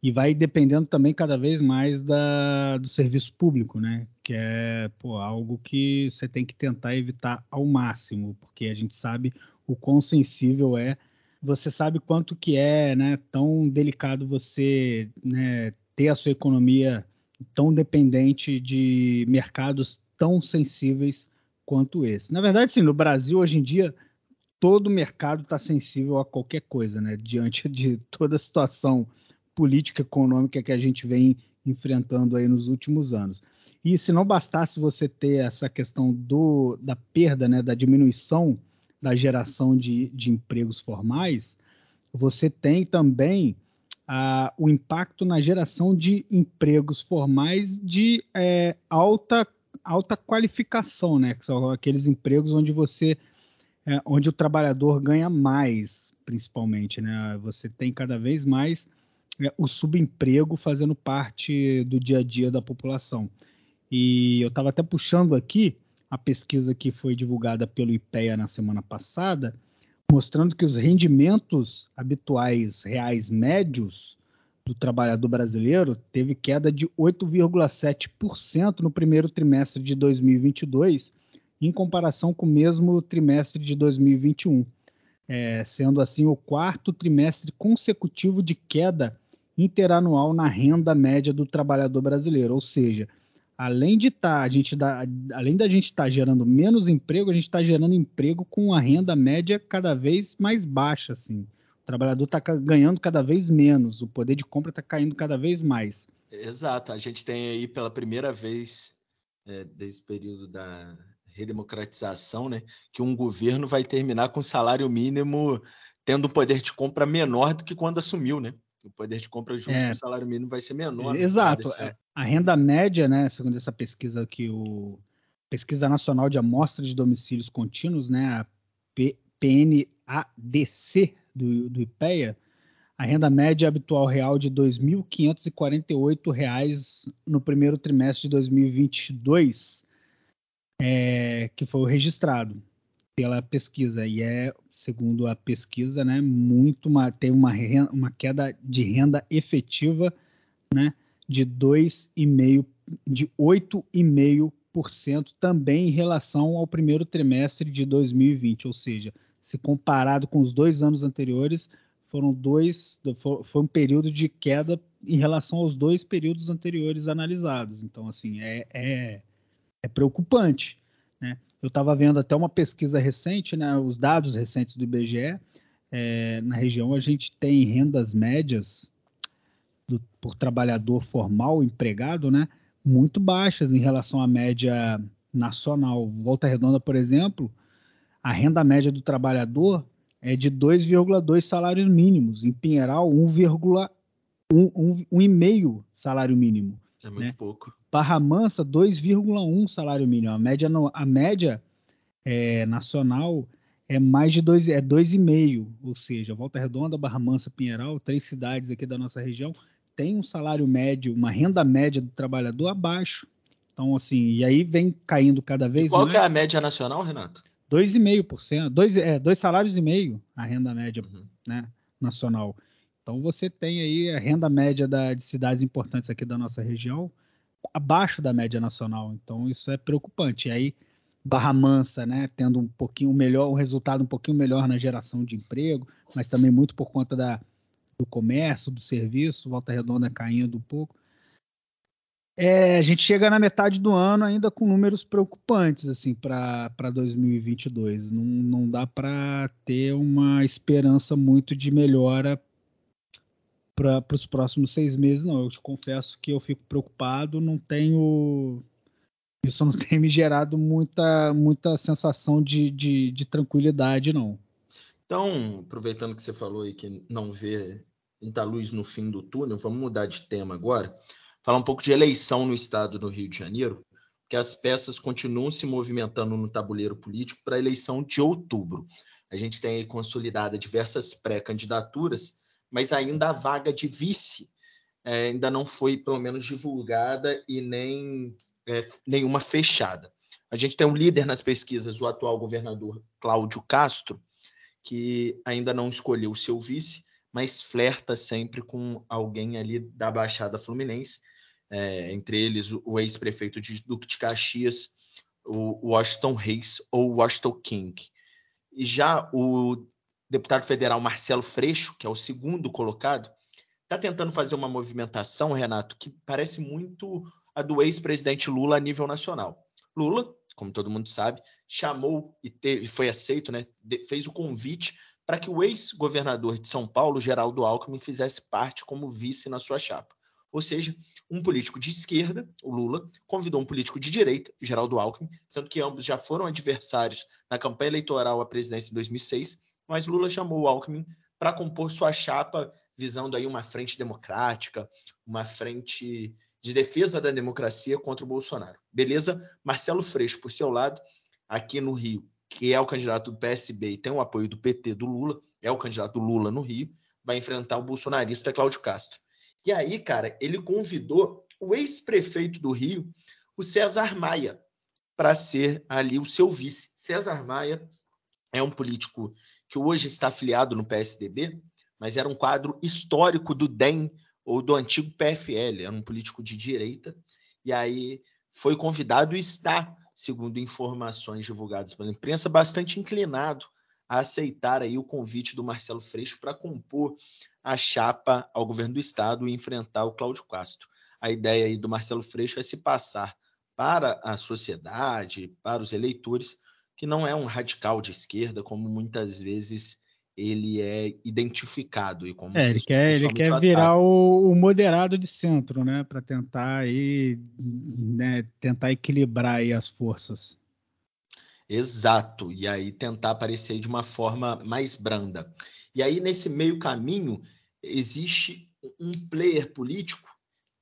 Speaker 1: E vai dependendo também cada vez mais da, do serviço público, né? Que é pô, algo que você tem que tentar evitar ao máximo, porque a gente sabe o quão sensível é. Você sabe quanto que é né, tão delicado você né, ter a sua economia tão dependente de mercados tão sensíveis quanto esse. Na verdade, sim, no Brasil hoje em dia todo mercado está sensível a qualquer coisa, né? Diante de toda a situação política econômica que a gente vem enfrentando aí nos últimos anos. E se não bastasse você ter essa questão do, da perda, né, da diminuição da geração de, de empregos formais, você tem também ah, o impacto na geração de empregos formais de é, alta, alta qualificação, né? Que são aqueles empregos onde você é, onde o trabalhador ganha mais, principalmente, né? Você tem cada vez mais é, o subemprego fazendo parte do dia a dia da população. E eu estava até puxando aqui a pesquisa que foi divulgada pelo IPEA na semana passada, mostrando que os rendimentos habituais reais médios do trabalhador brasileiro teve queda de 8,7% no primeiro trimestre de 2022, em comparação com o mesmo trimestre de 2021, é, sendo assim o quarto trimestre consecutivo de queda interanual na renda média do trabalhador brasileiro, ou seja, além de tá, a gente dá, além da gente estar tá gerando menos emprego, a gente está gerando emprego com a renda média cada vez mais baixa, assim. O trabalhador está ganhando cada vez menos, o poder de compra está caindo cada vez mais.
Speaker 2: Exato, a gente tem aí pela primeira vez é, desde o período da redemocratização, né, que um governo vai terminar com salário mínimo tendo um poder de compra menor do que quando assumiu, né? O poder de compra junto é, com o salário mínimo vai ser menor.
Speaker 1: Né, exato. A renda média, né, segundo essa pesquisa aqui, o Pesquisa Nacional de Amostra de Domicílios Contínuos, né, a PNADC do, do IPEA, a renda média habitual real de R$ 2.548 no primeiro trimestre de 2022 é, que foi registrado pela pesquisa e é, segundo a pesquisa, né, muito uma, uma, uma queda de renda efetiva, né, de 2,5 de 8,5% também em relação ao primeiro trimestre de 2020, ou seja, se comparado com os dois anos anteriores, foram dois, foi um período de queda em relação aos dois períodos anteriores analisados. Então, assim, é, é é preocupante. Né? Eu estava vendo até uma pesquisa recente, né, os dados recentes do IBGE, é, na região a gente tem rendas médias do, por trabalhador formal, empregado, né, muito baixas em relação à média nacional. Volta Redonda, por exemplo, a renda média do trabalhador é de 2,2 salários mínimos. Em Pinheiral, 1,5 salário mínimo.
Speaker 2: É muito né? pouco.
Speaker 1: Barra Mansa, 2,1 salário mínimo. A média, a média é, nacional é mais de dois, é 2,5, ou seja, Volta Redonda, Barra Mansa, Pinheiral, três cidades aqui da nossa região, tem um salário médio, uma renda média do trabalhador abaixo. Então, assim, e aí vem caindo cada vez
Speaker 2: e qual
Speaker 1: mais.
Speaker 2: Qual é a média nacional, Renato?
Speaker 1: 2,5%, dois, é, dois salários e meio a renda média uhum. né, nacional. Então você tem aí a renda média da, de cidades importantes aqui da nossa região abaixo da média nacional. Então isso é preocupante. E aí Barra Mansa, né, tendo um pouquinho melhor, um resultado um pouquinho melhor na geração de emprego, mas também muito por conta da, do comércio, do serviço, Volta Redonda caindo um pouco. É, a gente chega na metade do ano ainda com números preocupantes assim para 2022. Não, não dá para ter uma esperança muito de melhora para os próximos seis meses, não. Eu te confesso que eu fico preocupado, não tenho. Isso não tem me gerado muita, muita sensação de, de, de tranquilidade, não.
Speaker 2: Então, aproveitando que você falou aí que não vê muita luz no fim do túnel, vamos mudar de tema agora falar um pouco de eleição no estado do Rio de Janeiro, que as peças continuam se movimentando no tabuleiro político para a eleição de outubro. A gente tem aí consolidada diversas pré-candidaturas, mas ainda a vaga de vice é, ainda não foi, pelo menos, divulgada e nem é, nenhuma fechada. A gente tem um líder nas pesquisas, o atual governador Cláudio Castro, que ainda não escolheu o seu vice, mas flerta sempre com alguém ali da Baixada Fluminense é, entre eles o ex-prefeito de Duque de Caxias, o Washington Reis ou Washington King. E já o deputado federal Marcelo Freixo, que é o segundo colocado, está tentando fazer uma movimentação, Renato, que parece muito a do ex-presidente Lula a nível nacional. Lula, como todo mundo sabe, chamou e teve, foi aceito, né, fez o convite para que o ex-governador de São Paulo, Geraldo Alckmin, fizesse parte como vice na sua chapa. Ou seja, um político de esquerda, o Lula, convidou um político de direita, Geraldo Alckmin, sendo que ambos já foram adversários na campanha eleitoral à presidência em 2006, mas Lula chamou o Alckmin para compor sua chapa, visando aí uma frente democrática, uma frente de defesa da democracia contra o Bolsonaro. Beleza? Marcelo Freixo, por seu lado, aqui no Rio, que é o candidato do PSB e tem o apoio do PT do Lula, é o candidato do Lula no Rio, vai enfrentar o bolsonarista Cláudio Castro. E aí, cara, ele convidou o ex-prefeito do Rio, o César Maia, para ser ali o seu vice. César Maia é um político que hoje está afiliado no PSDB, mas era um quadro histórico do DEM ou do antigo PFL, era um político de direita, e aí foi convidado e está, segundo informações divulgadas pela imprensa, bastante inclinado a aceitar aí o convite do Marcelo Freixo para compor a chapa ao governo do estado e enfrentar o Cláudio Castro. A ideia aí do Marcelo Freixo é se passar para a sociedade, para os eleitores, que não é um radical de esquerda, como muitas vezes ele é identificado e como
Speaker 1: é, ele quer ele quer virar o, o, moderado de centro, né, para tentar aí, né, tentar equilibrar aí as forças.
Speaker 2: Exato, e aí tentar aparecer de uma forma mais branda. E aí, nesse meio caminho, existe um player político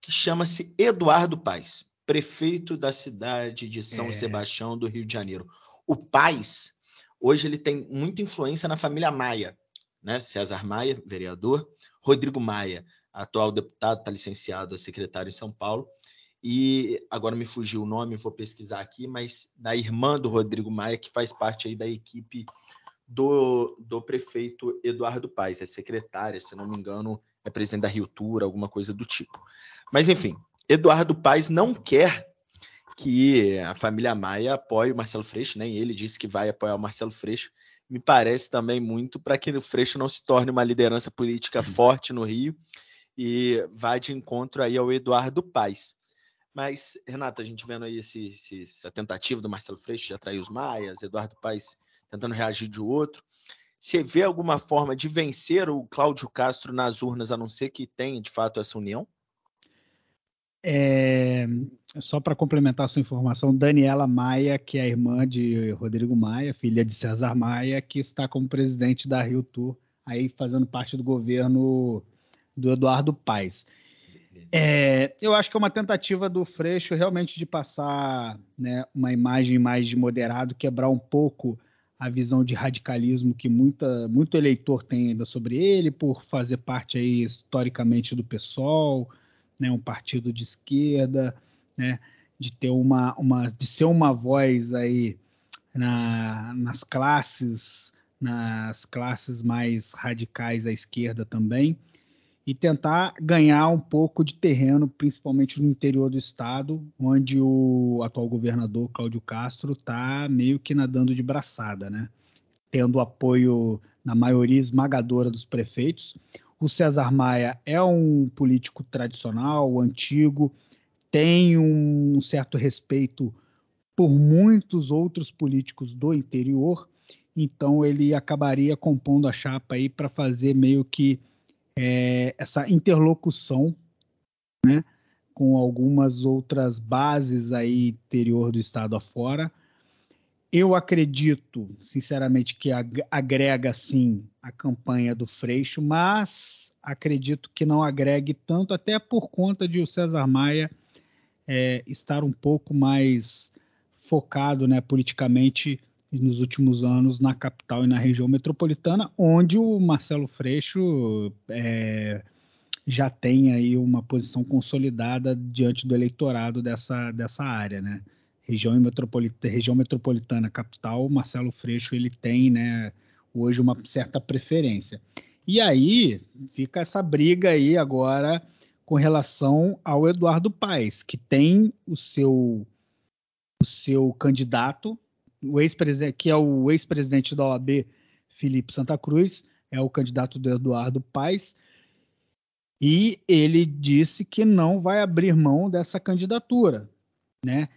Speaker 2: que chama-se Eduardo Paes, prefeito da cidade de São é. Sebastião do Rio de Janeiro. O Paes, hoje, ele tem muita influência na família Maia, né? César Maia, vereador, Rodrigo Maia, atual deputado, está licenciado a secretário em São Paulo, e agora me fugiu o nome, vou pesquisar aqui, mas da irmã do Rodrigo Maia, que faz parte aí da equipe do, do prefeito Eduardo Paes, é secretária, se não me engano, é presidente da Rio alguma coisa do tipo. Mas enfim, Eduardo Paes não quer que a família Maia apoie o Marcelo Freixo, nem né? ele disse que vai apoiar o Marcelo Freixo. Me parece também muito para que o Freixo não se torne uma liderança política forte no Rio e vá de encontro aí ao Eduardo Paes. Mas, Renato, a gente vendo aí esse, esse, essa tentativa do Marcelo Freixo de atrair os Maias, Eduardo Paes tentando reagir de outro. Você vê alguma forma de vencer o Cláudio Castro nas urnas, a não ser que tenha de fato essa união?
Speaker 1: É, só para complementar a sua informação, Daniela Maia, que é a irmã de Rodrigo Maia, filha de César Maia, que está como presidente da Rio Tour, aí fazendo parte do governo do Eduardo Paes. É, eu acho que é uma tentativa do Freixo realmente de passar né, uma imagem mais de moderado, quebrar um pouco a visão de radicalismo que muita, muito eleitor tem ainda sobre ele, por fazer parte aí historicamente do PSOL, né, um partido de esquerda, né, de ter uma, uma de ser uma voz aí na, nas classes, nas classes mais radicais à esquerda também, e tentar ganhar um pouco de terreno, principalmente no interior do estado, onde o atual governador Cláudio Castro está meio que nadando de braçada, né? Tendo apoio na maioria esmagadora dos prefeitos. O César Maia é um político tradicional, antigo, tem um certo respeito por muitos outros políticos do interior, então ele acabaria compondo a chapa aí para fazer meio que é, essa interlocução, né, com algumas outras bases aí interior do estado afora, eu acredito, sinceramente, que agrega sim a campanha do Freixo, mas acredito que não agregue tanto, até por conta de o César Maia é, estar um pouco mais focado né, politicamente nos últimos anos na capital e na região metropolitana, onde o Marcelo Freixo é, já tem aí uma posição consolidada diante do eleitorado dessa, dessa área, né? Região metropolitana, região metropolitana capital, Marcelo Freixo ele tem, né, hoje uma certa preferência. E aí fica essa briga aí agora com relação ao Eduardo Paes, que tem o seu o seu candidato, o ex-presidente, que é o ex-presidente da OAB, Felipe Santa Cruz, é o candidato do Eduardo Paes, e ele disse que não vai abrir mão dessa candidatura, né?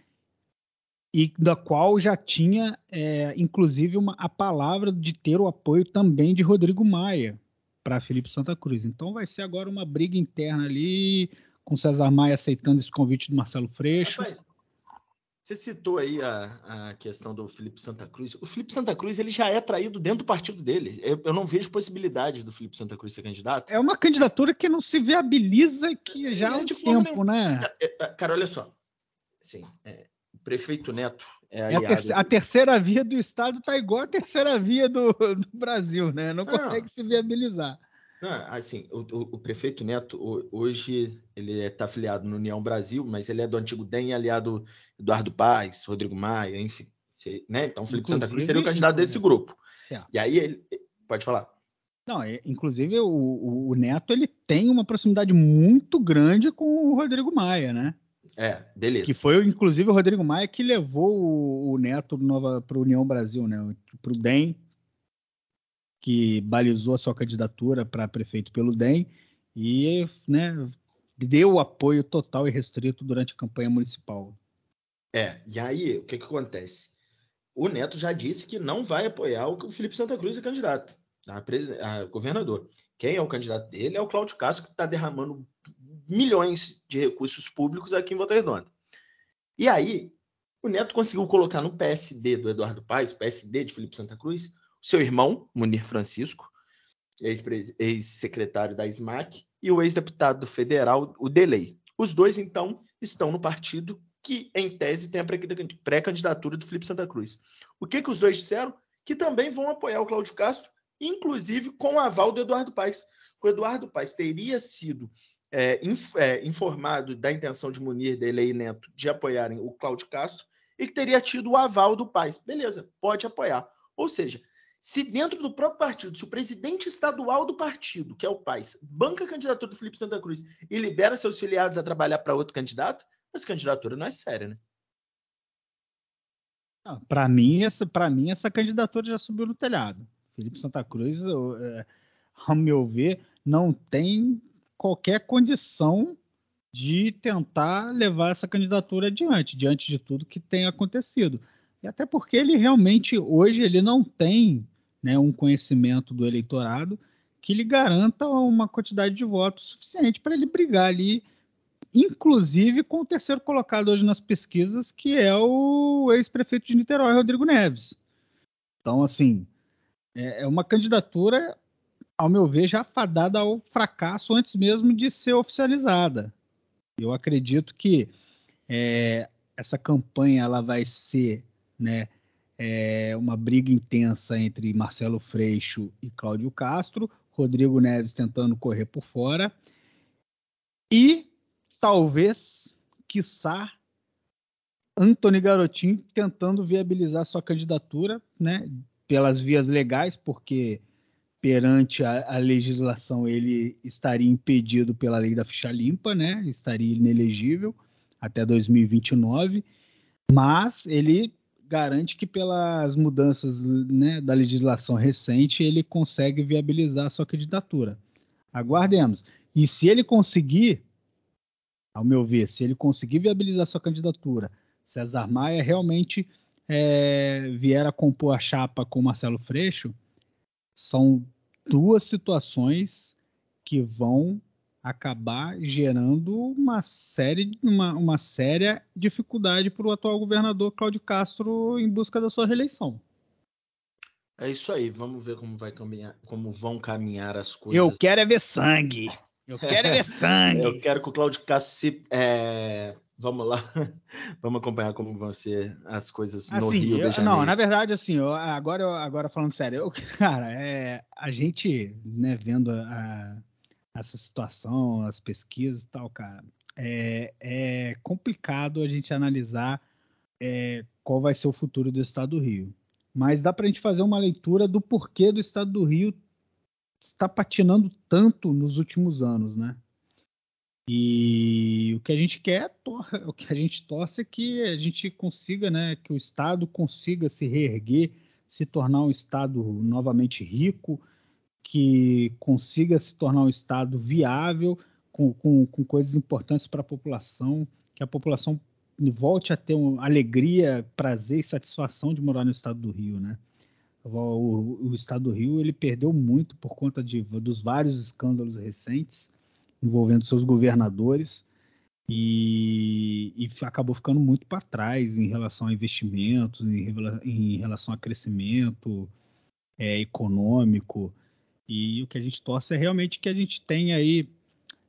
Speaker 1: E da qual já tinha, é, inclusive, uma, a palavra de ter o apoio também de Rodrigo Maia para Felipe Santa Cruz. Então vai ser agora uma briga interna ali, com César Maia aceitando esse convite do Marcelo Freixo. Rapaz,
Speaker 2: você citou aí a, a, questão do Felipe Santa Cruz. O Felipe Santa Cruz ele já é traído dentro do partido dele. Eu, eu não vejo possibilidade do Felipe Santa Cruz ser candidato.
Speaker 1: É uma candidatura que não se viabiliza que já é, há um tempo, né?
Speaker 2: É, é, cara, olha só. Sim, é, prefeito Neto é,
Speaker 1: é aliado... a, ter a, terceira via do Estado está igual a terceira via do, do Brasil, né? Não, não consegue se viabilizar.
Speaker 2: Não, assim, o, o, o, prefeito Neto, hoje, ele está afiliado no União Brasil, mas ele é do antigo DEM, aliado Eduardo Paes, Rodrigo Maia, enfim. Né? Então, Felipe Santa Cruz seria o candidato desse grupo. É. E aí, ele, pode falar.
Speaker 1: Não, é, inclusive, o, o Neto ele tem uma proximidade muito grande com o Rodrigo Maia, né?
Speaker 2: É, beleza.
Speaker 1: Que foi, inclusive, o Rodrigo Maia que levou o, o Neto para União Brasil, né? Para o DEM, que balizou a sua candidatura para prefeito pelo DEM e né, deu apoio total e restrito durante a campanha municipal.
Speaker 2: É, e aí, o que, que acontece? O Neto já disse que não vai apoiar o que o Felipe Santa Cruz é candidato a, a governador. Quem é o candidato dele é o Cláudio Castro, que está derramando milhões de recursos públicos aqui em Volta Redonda. E aí, o Neto conseguiu colocar no PSD do Eduardo Paes, PSD de Felipe Santa Cruz, seu irmão, Munir Francisco, ex-secretário da SMAC, e o ex-deputado federal, o Delei. Os dois, então, estão no partido que, em tese, tem a pré-candidatura do Felipe Santa Cruz. O que, que os dois disseram? Que também vão apoiar o Cláudio Castro, inclusive com o aval do Eduardo Paes. O Eduardo Paes teria sido é, inf, é, informado da intenção de Munir, Delei e Neto de apoiarem o Cláudio Castro e que teria tido o aval do Paes. Beleza, pode apoiar. Ou seja, se dentro do próprio partido, se o presidente estadual do partido, que é o Paes, banca a candidatura do Felipe Santa Cruz e libera seus filiados a trabalhar para outro candidato, essa candidatura não é séria, né?
Speaker 1: Para mim, essa, mim, essa candidatura já subiu no telhado. Felipe Santa Cruz, é, ao meu ver, não tem qualquer condição de tentar levar essa candidatura adiante, diante de tudo que tem acontecido. E até porque ele realmente, hoje, ele não tem, né, um conhecimento do eleitorado que lhe garanta uma quantidade de votos suficiente para ele brigar ali, inclusive com o terceiro colocado hoje nas pesquisas, que é o ex-prefeito de Niterói, Rodrigo Neves. Então, assim, é, é uma candidatura, ao meu ver, já fadada ao fracasso antes mesmo de ser oficializada. Eu acredito que é, essa campanha ela vai ser né, é, uma briga intensa entre Marcelo Freixo e Cláudio Castro, Rodrigo Neves tentando correr por fora e talvez, quiçá, Antony Garotinho tentando viabilizar sua candidatura, né, pelas vias legais, porque perante a, a, legislação ele estaria impedido pela lei da ficha limpa, né, estaria inelegível até 2029, mas ele garante que pelas mudanças né, da legislação recente ele consegue viabilizar sua candidatura. Aguardemos. E se ele conseguir, ao meu ver, se ele conseguir viabilizar sua candidatura, César Maia realmente é, vier a compor a chapa com Marcelo Freixo, são duas situações que vão acabar gerando uma série, uma, uma séria dificuldade para o atual governador Cláudio Castro em busca da sua reeleição.
Speaker 2: É isso aí, vamos ver como vai caminhar, como vão caminhar as coisas.
Speaker 1: Eu quero é ver sangue. Eu quero é ver sangue.
Speaker 2: Eu quero que o Cláudio Castro se é, Vamos lá, vamos acompanhar como vão ser as coisas no
Speaker 1: assim,
Speaker 2: Rio
Speaker 1: eu,
Speaker 2: de Janeiro.
Speaker 1: Não, na verdade, assim, eu, agora, agora falando sério, eu, cara, é, a gente, né, vendo a, essa situação, as pesquisas e tal, cara, é, é complicado a gente analisar é, qual vai ser o futuro do Estado do Rio. Mas dá para a gente fazer uma leitura do porquê do Estado do Rio está patinando tanto nos últimos anos, né? E o que a gente quer, o que a gente torce é que a gente consiga, né, que o Estado consiga se reerguer, se tornar um Estado novamente rico, que consiga se tornar um Estado viável, com, com, com coisas importantes para a população, que a população volte a ter alegria, prazer e satisfação de morar no Estado do Rio, né? O, o Estado do Rio ele perdeu muito por conta de, dos vários escândalos recentes envolvendo seus governadores e, e acabou ficando muito para trás em relação a investimentos, em, em relação a crescimento é, econômico. E o que a gente torce é realmente que a gente tenha aí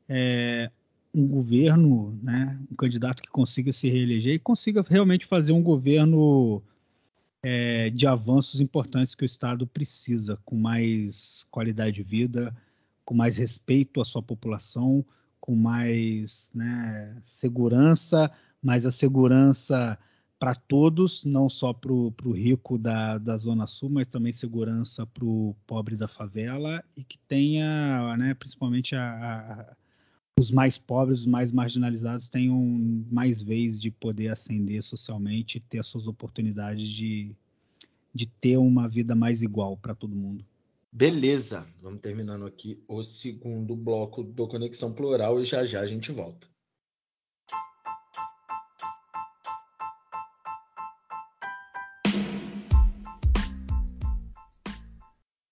Speaker 1: é, um governo, né, um candidato que consiga se reeleger e consiga realmente fazer um governo é, de avanços importantes que o Estado precisa, com mais qualidade de vida, com mais respeito à sua população, com mais né, segurança, mas a segurança para todos, não só para o rico da, da Zona Sul, mas também segurança para o pobre da favela e que tenha, né, principalmente a, a, os mais pobres, os mais marginalizados, tenham mais vez de poder ascender socialmente e ter as suas oportunidades de, de ter uma vida mais igual para todo mundo.
Speaker 2: Beleza, vamos terminando aqui o segundo bloco do Conexão Plural e já já a gente volta.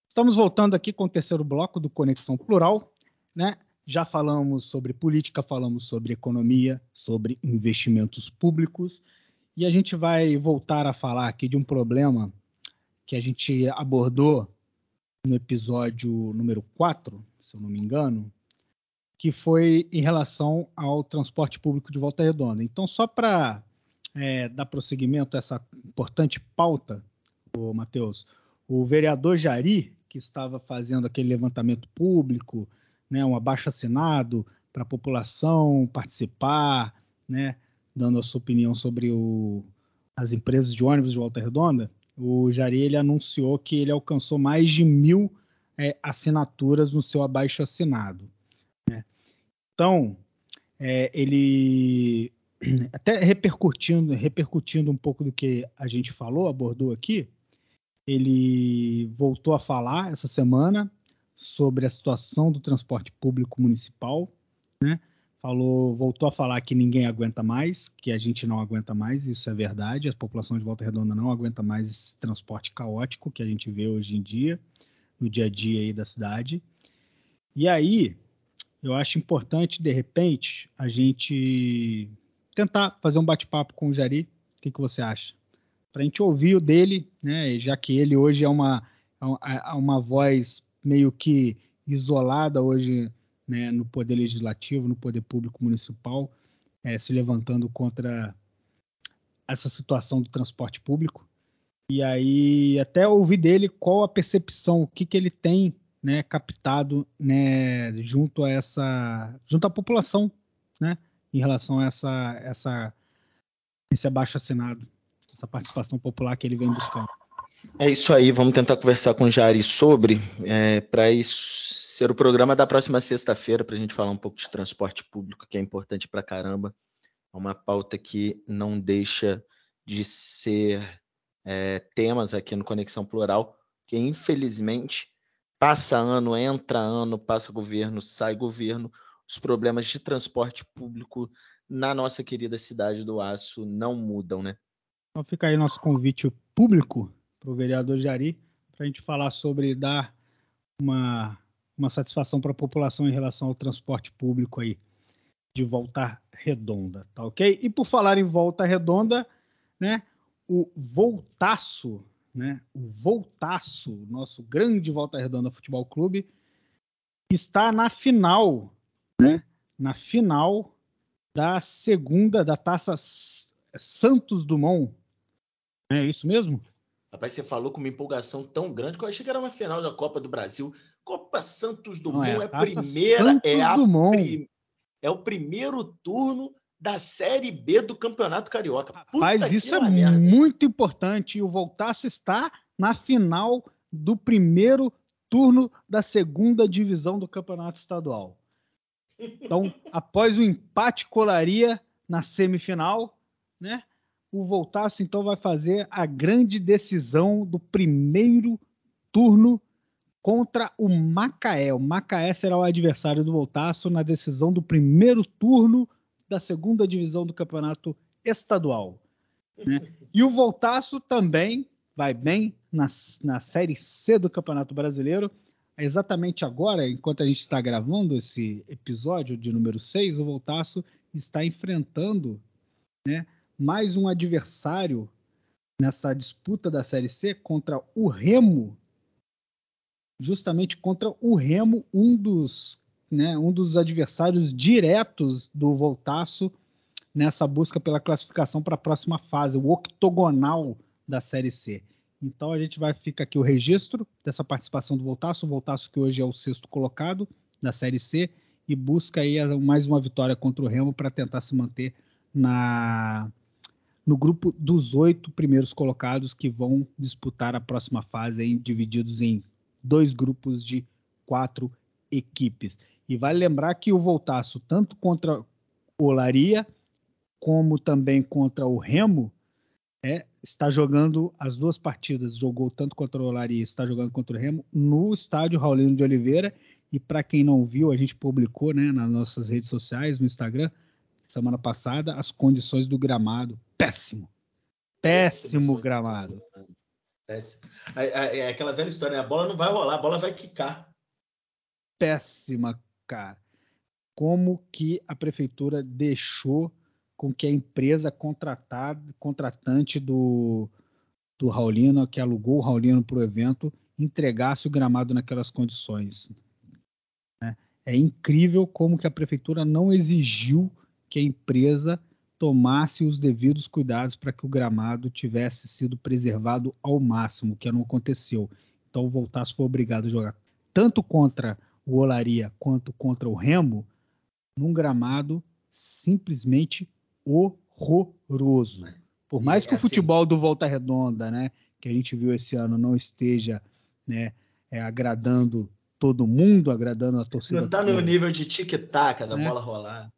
Speaker 1: Estamos voltando aqui com o terceiro bloco do Conexão Plural, né? Já falamos sobre política, falamos sobre economia, sobre investimentos públicos, e a gente vai voltar a falar aqui de um problema que a gente abordou no episódio número 4, se eu não me engano, que foi em relação ao transporte público de Volta Redonda. Então, só para é, dar prosseguimento a essa importante pauta, o Matheus, o vereador Jari, que estava fazendo aquele levantamento público, né, um abaixo assinado para a população participar, né, dando a sua opinião sobre o, as empresas de ônibus de Volta Redonda, o Jari ele anunciou que ele alcançou mais de mil é, assinaturas no seu abaixo assinado. Né? Então, é, ele até repercutindo, repercutindo um pouco do que a gente falou, abordou aqui, ele voltou a falar essa semana sobre a situação do transporte público municipal, né? Falou, voltou a falar que ninguém aguenta mais, que a gente não aguenta mais, isso é verdade, a população de Volta Redonda não aguenta mais esse transporte caótico que a gente vê hoje em dia, no dia a dia aí da cidade. E aí, eu acho importante, de repente, a gente tentar fazer um bate-papo com o Jari. O que, que você acha? Para a gente ouvir o dele, né? Já que ele hoje é uma, é uma voz meio que isolada hoje né, no poder legislativo, no poder público municipal, é, se levantando contra essa situação do transporte público. E aí até ouvir dele qual a percepção, o que, que ele tem né, captado né, junto a essa, junto à população, né, em relação a essa, essa, esse abaixo assinado, essa participação popular que ele vem buscando.
Speaker 2: É isso aí, vamos tentar conversar com o Jari sobre, é, para isso ser o programa da próxima sexta-feira, para a gente falar um pouco de transporte público, que é importante para caramba. É uma pauta que não deixa de ser é, temas aqui no Conexão Plural, que infelizmente passa ano, entra ano, passa governo, sai governo, os problemas de transporte público na nossa querida cidade do Aço não mudam, né?
Speaker 1: Então fica aí nosso convite público para o vereador Jari, para a gente falar sobre dar uma uma satisfação para a população em relação ao transporte público aí de Volta Redonda, tá ok? E por falar em Volta Redonda, né, o Voltaço, né, o Voltaço, nosso grande Volta Redonda Futebol Clube, está na final, né, na final da segunda da Taça Santos Dumont. É isso mesmo?
Speaker 2: Rapaz, você falou com uma empolgação tão grande que eu achei que era uma final da Copa do Brasil. Copa Santos Dumont Não, é, a primeira, Santos é, a Dumont. é o primeiro turno da Série B do Campeonato Carioca.
Speaker 1: Puta isso é merda. muito importante. O Voltaço está na final do primeiro turno da segunda divisão do Campeonato Estadual. Então, após o empate colaria na semifinal, né? O Voltaço então vai fazer a grande decisão do primeiro turno contra o Macaé. O Macaé será o adversário do Voltaço na decisão do primeiro turno da segunda divisão do campeonato estadual. Né? E o Voltaço também vai bem na, na Série C do Campeonato Brasileiro. Exatamente agora, enquanto a gente está gravando esse episódio de número 6, o Voltaço está enfrentando né, mais um adversário nessa disputa da Série C contra o Remo justamente contra o Remo, um dos, né, um dos adversários diretos do Voltaço nessa busca pela classificação para a próxima fase, o octogonal da Série C. Então a gente vai ficar aqui o registro dessa participação do Voltaço, o Voltaço que hoje é o sexto colocado da Série C e busca aí mais uma vitória contra o Remo para tentar se manter na no grupo dos oito primeiros colocados que vão disputar a próxima fase, divididos em dois grupos de quatro equipes. E vale lembrar que o Voltaço, tanto contra o Olaria, como também contra o Remo, é, está jogando as duas partidas, jogou tanto contra o Olaria, está jogando contra o Remo, no estádio Raulino de Oliveira. E para quem não viu, a gente publicou né, nas nossas redes sociais, no Instagram, semana passada, as condições do gramado. Péssimo. Péssimo gramado.
Speaker 2: É, é, aquela velha história, né? a bola não vai rolar, a bola vai quicar.
Speaker 1: Péssima, cara. Como que a prefeitura deixou com que a empresa contratada, contratante do, do Raulino, que alugou o Raulino para o evento, entregasse o gramado naquelas condições. Né? É incrível como que a prefeitura não exigiu que a empresa tomasse os devidos cuidados para que o gramado tivesse sido preservado ao máximo, que não aconteceu. Então o Voltaço foi obrigado a jogar tanto contra o Olaria quanto contra o Remo num gramado simplesmente horroroso. Por mais que o assim futebol do Volta Redonda, né, que a gente viu esse ano, não esteja né, é, agradando todo mundo, agradando a torcida.
Speaker 2: Não está no nível de tic-tac da né? bola rolar.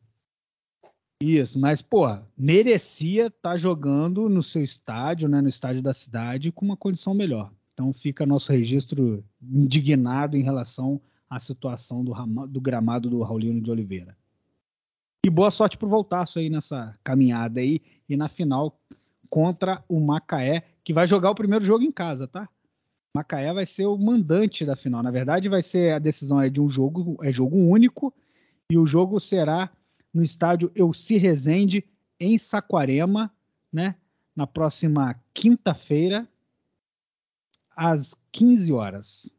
Speaker 1: Isso, mas, pô, merecia estar tá jogando no seu estádio, né, no estádio da cidade, com uma condição melhor. Então fica nosso registro indignado em relação à situação do, do gramado do Raulino de Oliveira. E boa sorte pro Voltaço aí nessa caminhada aí e na final contra o Macaé, que vai jogar o primeiro jogo em casa, tá? Macaé vai ser o mandante da final. Na verdade, vai ser a decisão é de um jogo, é jogo único, e o jogo será no estádio Elci Rezende, em Saquarema, né? Na próxima quinta-feira, às 15 horas.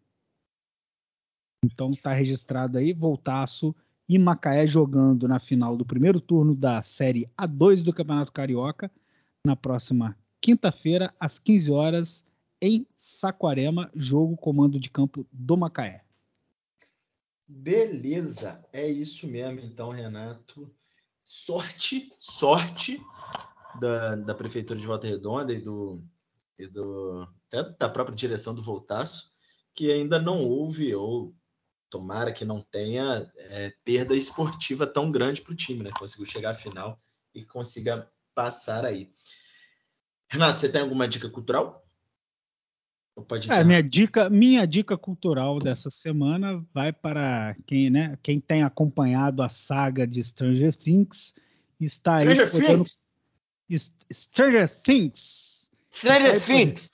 Speaker 1: Então tá registrado aí, Voltaço e Macaé jogando na final do primeiro turno da Série A2 do Campeonato Carioca, na próxima quinta-feira, às 15 horas, em Saquarema, jogo comando de campo do Macaé.
Speaker 2: Beleza, é isso mesmo, então, Renato. Sorte, sorte da, da Prefeitura de Volta Redonda e do, e do da própria direção do Voltaço, que ainda não houve, ou tomara que não tenha, é, perda esportiva tão grande para o time, né? Conseguiu chegar à final e consiga passar aí. Renato, você tem alguma dica cultural?
Speaker 1: É, minha dica, minha dica cultural dessa semana vai para quem, né, quem tem acompanhado a saga de Stranger Things, está
Speaker 2: Stranger aí podendo,
Speaker 1: Things. Stranger Things.
Speaker 2: Stranger está Things.
Speaker 1: Podendo,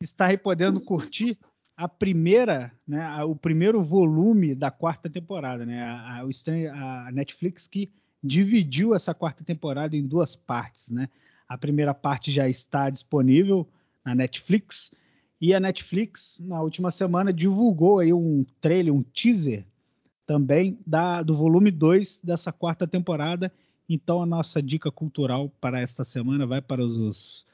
Speaker 1: está aí podendo curtir a primeira, né, a, o primeiro volume da quarta temporada, né, a, a, a Netflix que dividiu essa quarta temporada em duas partes, né? A primeira parte já está disponível na Netflix e a Netflix, na última semana, divulgou aí um trailer, um teaser também da, do volume 2 dessa quarta temporada. Então, a nossa dica cultural para esta semana vai para os,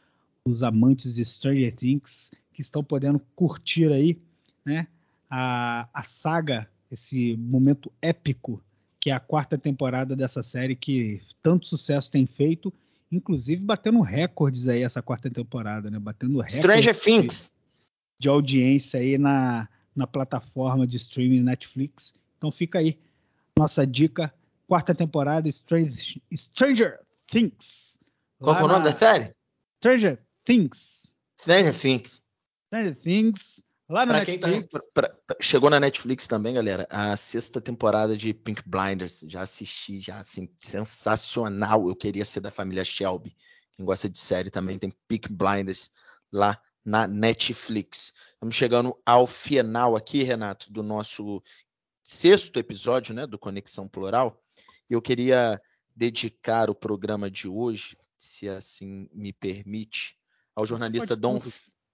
Speaker 1: os amantes de Stranger Things que estão podendo curtir aí né, a, a saga, esse momento épico que é a quarta temporada dessa série que tanto sucesso tem feito, inclusive batendo recordes aí essa quarta temporada, né? Batendo recordes.
Speaker 2: Stranger Things
Speaker 1: de audiência aí na, na plataforma de streaming Netflix. Então fica aí nossa dica, quarta temporada Stranger, Stranger Things.
Speaker 2: Qual é o nome da série?
Speaker 1: Stranger Things.
Speaker 2: Stranger Things.
Speaker 1: Stranger Things. Lá
Speaker 2: na
Speaker 1: pra Netflix.
Speaker 2: Quem tá, pra, pra, chegou na Netflix também, galera, a sexta temporada de Pink Blinders. Já assisti, já assim, sensacional. Eu queria ser da família Shelby. Quem gosta de série também tem Pink Blinders lá na Netflix. Estamos chegando ao final aqui, Renato, do nosso sexto episódio né, do Conexão Plural. Eu queria dedicar o programa de hoje, se assim me permite, ao jornalista Dom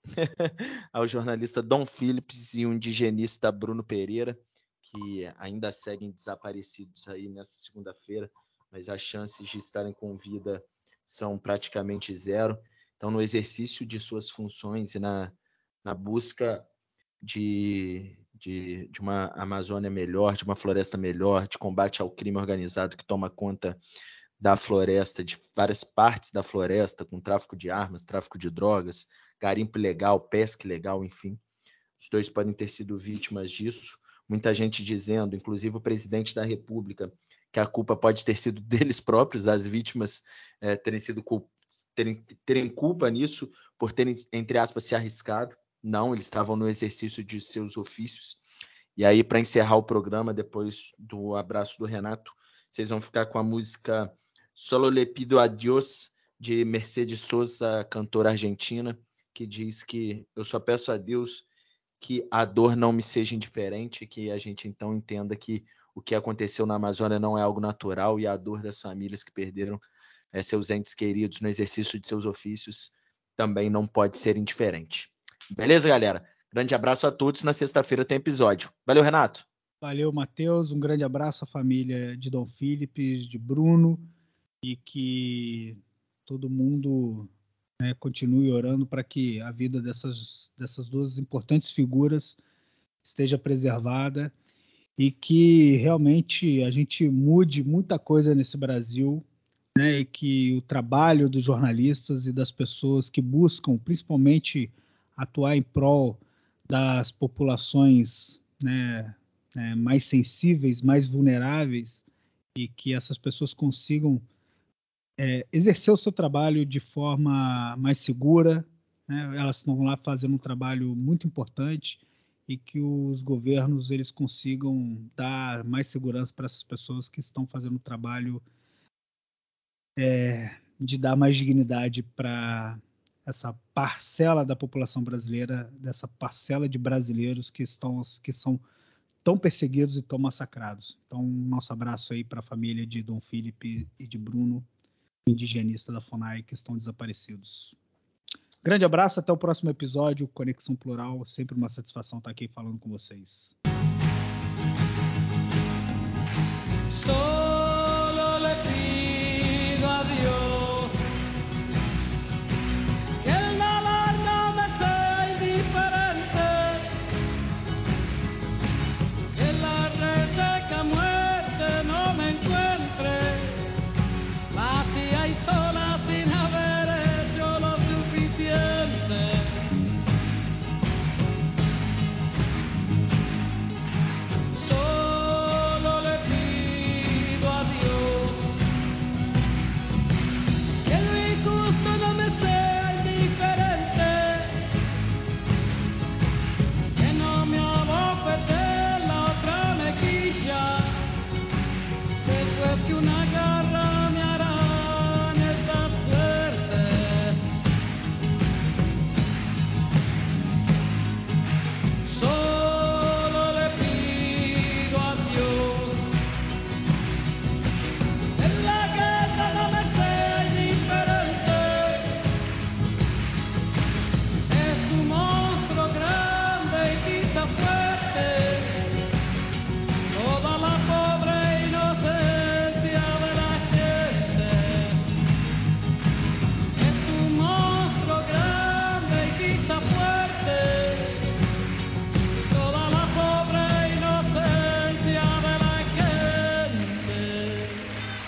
Speaker 2: ao jornalista Dom Phillips e o indigenista Bruno Pereira, que ainda seguem desaparecidos aí nessa segunda-feira, mas as chances de estarem com vida são praticamente zero. Então, no exercício de suas funções e na, na busca de, de, de, uma Amazônia melhor, de uma floresta melhor, de combate ao crime organizado que toma conta da floresta, de várias partes da floresta, com tráfico de armas, tráfico de drogas, garimpo ilegal, pesca ilegal, enfim. Os dois podem ter sido vítimas disso. Muita gente dizendo, inclusive o presidente da República, que a culpa pode ter sido deles próprios, as vítimas é, terem sido terem, terem culpa nisso, por terem, entre aspas, se arriscado. Não, eles estavam no exercício de seus ofícios. E aí, para encerrar o programa, depois do abraço do Renato, vocês vão ficar com a música Solo le pido a Dios, de Mercedes Sosa, cantora argentina, que diz que eu só peço a Deus que a dor não me seja indiferente, que a gente então entenda que o que aconteceu na Amazônia não é algo natural e a dor das famílias que perderam é, seus entes queridos no exercício de seus ofícios também não pode ser indiferente. Beleza, galera? Grande abraço a todos. Na sexta-feira tem episódio. Valeu, Renato.
Speaker 1: Valeu, Matheus. Um grande abraço à família de Dom Felipe, de Bruno, e que todo mundo né, continue orando para que a vida dessas, dessas duas importantes figuras esteja preservada e que realmente a gente mude muita coisa nesse Brasil né, e que o trabalho dos jornalistas e das pessoas que buscam, principalmente, atuar em prol das populações né, é, mais sensíveis, mais vulneráveis, e que essas pessoas consigam é, exercer o seu trabalho de forma mais segura. Né, elas estão lá fazendo um trabalho muito importante e que os governos eles consigam dar mais segurança para essas pessoas que estão fazendo o trabalho é, de dar mais dignidade para essa parcela da população brasileira, dessa parcela de brasileiros que estão que são tão perseguidos e tão massacrados. Então, nosso abraço aí para a família de Dom Felipe e de Bruno, indigenista da FUNAI, que estão desaparecidos. Grande abraço, até o próximo episódio, Conexão Plural. Sempre uma satisfação estar aqui falando com vocês.